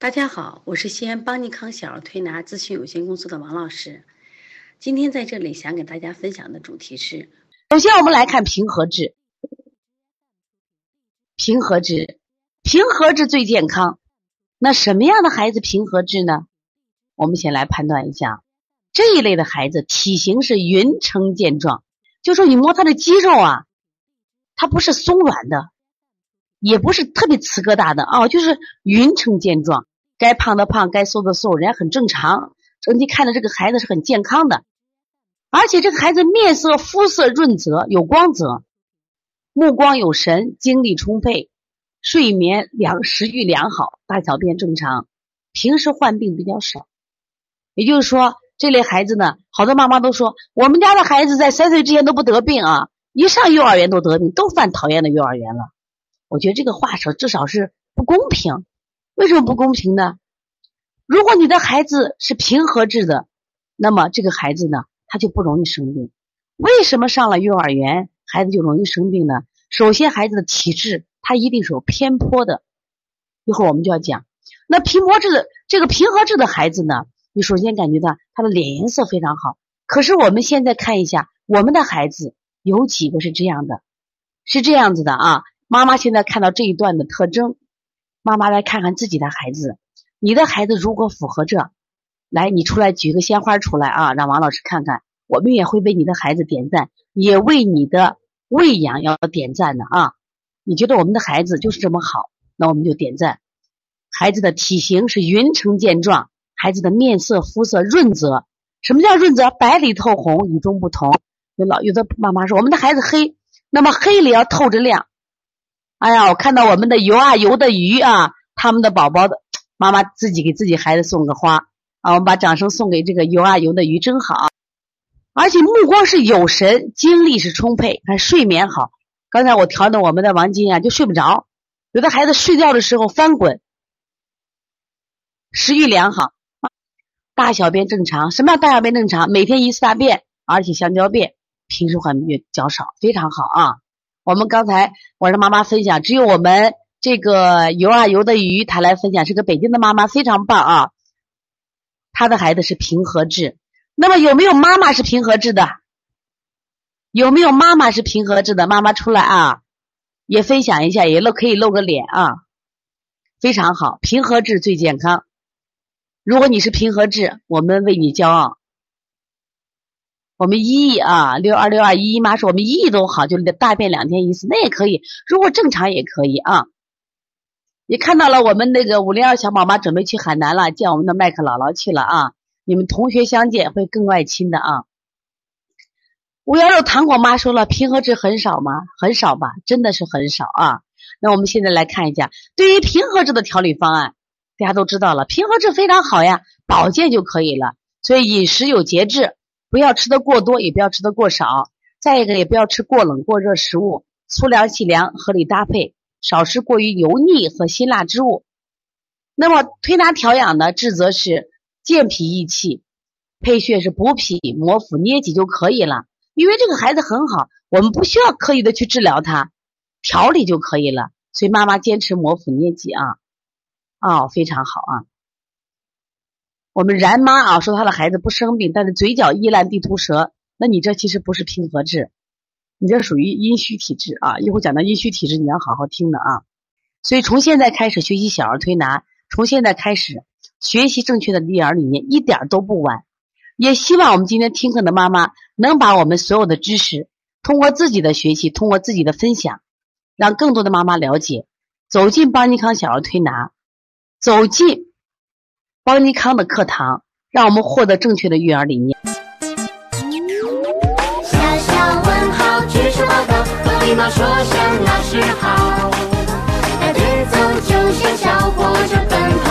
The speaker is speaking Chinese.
大家好，我是西安邦尼康小儿推拿咨询有限公司的王老师。今天在这里想给大家分享的主题是：首先我们来看平和质，平和质，平和质最健康。那什么样的孩子平和质呢？我们先来判断一下，这一类的孩子体型是匀称健壮，就说你摸他的肌肉啊，他不是松软的，也不是特别瓷疙瘩的啊，就是匀称健壮。该胖的胖，该瘦的瘦，人家很正常。整体看着这个孩子是很健康的，而且这个孩子面色、肤色润泽，有光泽，目光有神，精力充沛，睡眠良，食欲良好，大小便正常，平时患病比较少。也就是说，这类孩子呢，好多妈妈都说，我们家的孩子在三岁之前都不得病啊，一上幼儿园都得病，都犯讨厌的幼儿园了。我觉得这个话说至少是不公平。为什么不公平呢？如果你的孩子是平和质的，那么这个孩子呢，他就不容易生病。为什么上了幼儿园孩子就容易生病呢？首先，孩子的体质他一定是有偏颇的。一会儿我们就要讲，那平和质的这个平和质的孩子呢，你首先感觉到他的脸颜色非常好。可是我们现在看一下，我们的孩子有几个是这样的？是这样子的啊！妈妈现在看到这一段的特征。妈妈来看看自己的孩子，你的孩子如果符合这，来，你出来举个鲜花出来啊，让王老师看看。我们也会为你的孩子点赞，也为你的喂养要点赞的啊。你觉得我们的孩子就是这么好，那我们就点赞。孩子的体型是匀称健壮，孩子的面色肤色润泽。什么叫润泽？白里透红，与众不同。有老有的妈妈说，我们的孩子黑，那么黑里要透着亮。哎呀，我看到我们的游啊游的鱼啊，他们的宝宝的妈妈自己给自己孩子送个花啊，我们把掌声送给这个游啊游的鱼，真好，而且目光是有神，精力是充沛，还睡眠好。刚才我调的我们的王晶啊，就睡不着，有的孩子睡觉的时候翻滚，食欲良好，大小便正常。什么叫大小便正常？每天一次大便，而且香蕉便，平时患也较少，非常好啊。我们刚才我让妈妈分享，只有我们这个游啊游的鱼，她来分享，是个北京的妈妈，非常棒啊。她的孩子是平和质，那么有没有妈妈是平和质的？有没有妈妈是平和质的？妈妈出来啊，也分享一下，也露可以露个脸啊，非常好，平和质最健康。如果你是平和质，我们为你骄傲。我们一亿啊，六二六二一姨妈说我们一亿都好，就大便两天一次，那也可以。如果正常也可以啊。也看到了我们那个五零二小宝妈准备去海南了，见我们的麦克姥姥去了啊。你们同学相见会更外亲的啊。五幺六糖果妈说了，平和质很少吗？很少吧，真的是很少啊。那我们现在来看一下，对于平和质的调理方案，大家都知道了，平和质非常好呀，保健就可以了。所以饮食有节制。不要吃的过多，也不要吃的过少。再一个，也不要吃过冷过热食物，粗粮细粮合理搭配，少吃过于油腻和辛辣之物。那么推拿调养呢，治则是健脾益气，配穴是补脾、摩腹、捏脊就可以了。因为这个孩子很好，我们不需要刻意的去治疗他，调理就可以了。所以妈妈坚持摩腹捏脊啊，哦，非常好啊。我们然妈啊说她的孩子不生病，但是嘴角依烂地图舌，那你这其实不是平和质，你这属于阴虚体质啊。一会儿讲到阴虚体质，你要好好听的啊。所以从现在开始学习小儿推拿，从现在开始学习正确的育儿理念，一点都不晚。也希望我们今天听课的妈妈能把我们所有的知识，通过自己的学习，通过自己的分享，让更多的妈妈了解，走进邦尼康小儿推拿，走进。邦尼康的课堂，让我们获得正确的育儿理念。小小问号，举手报告，和礼貌说声老师好。排队走就像小火车奔跑，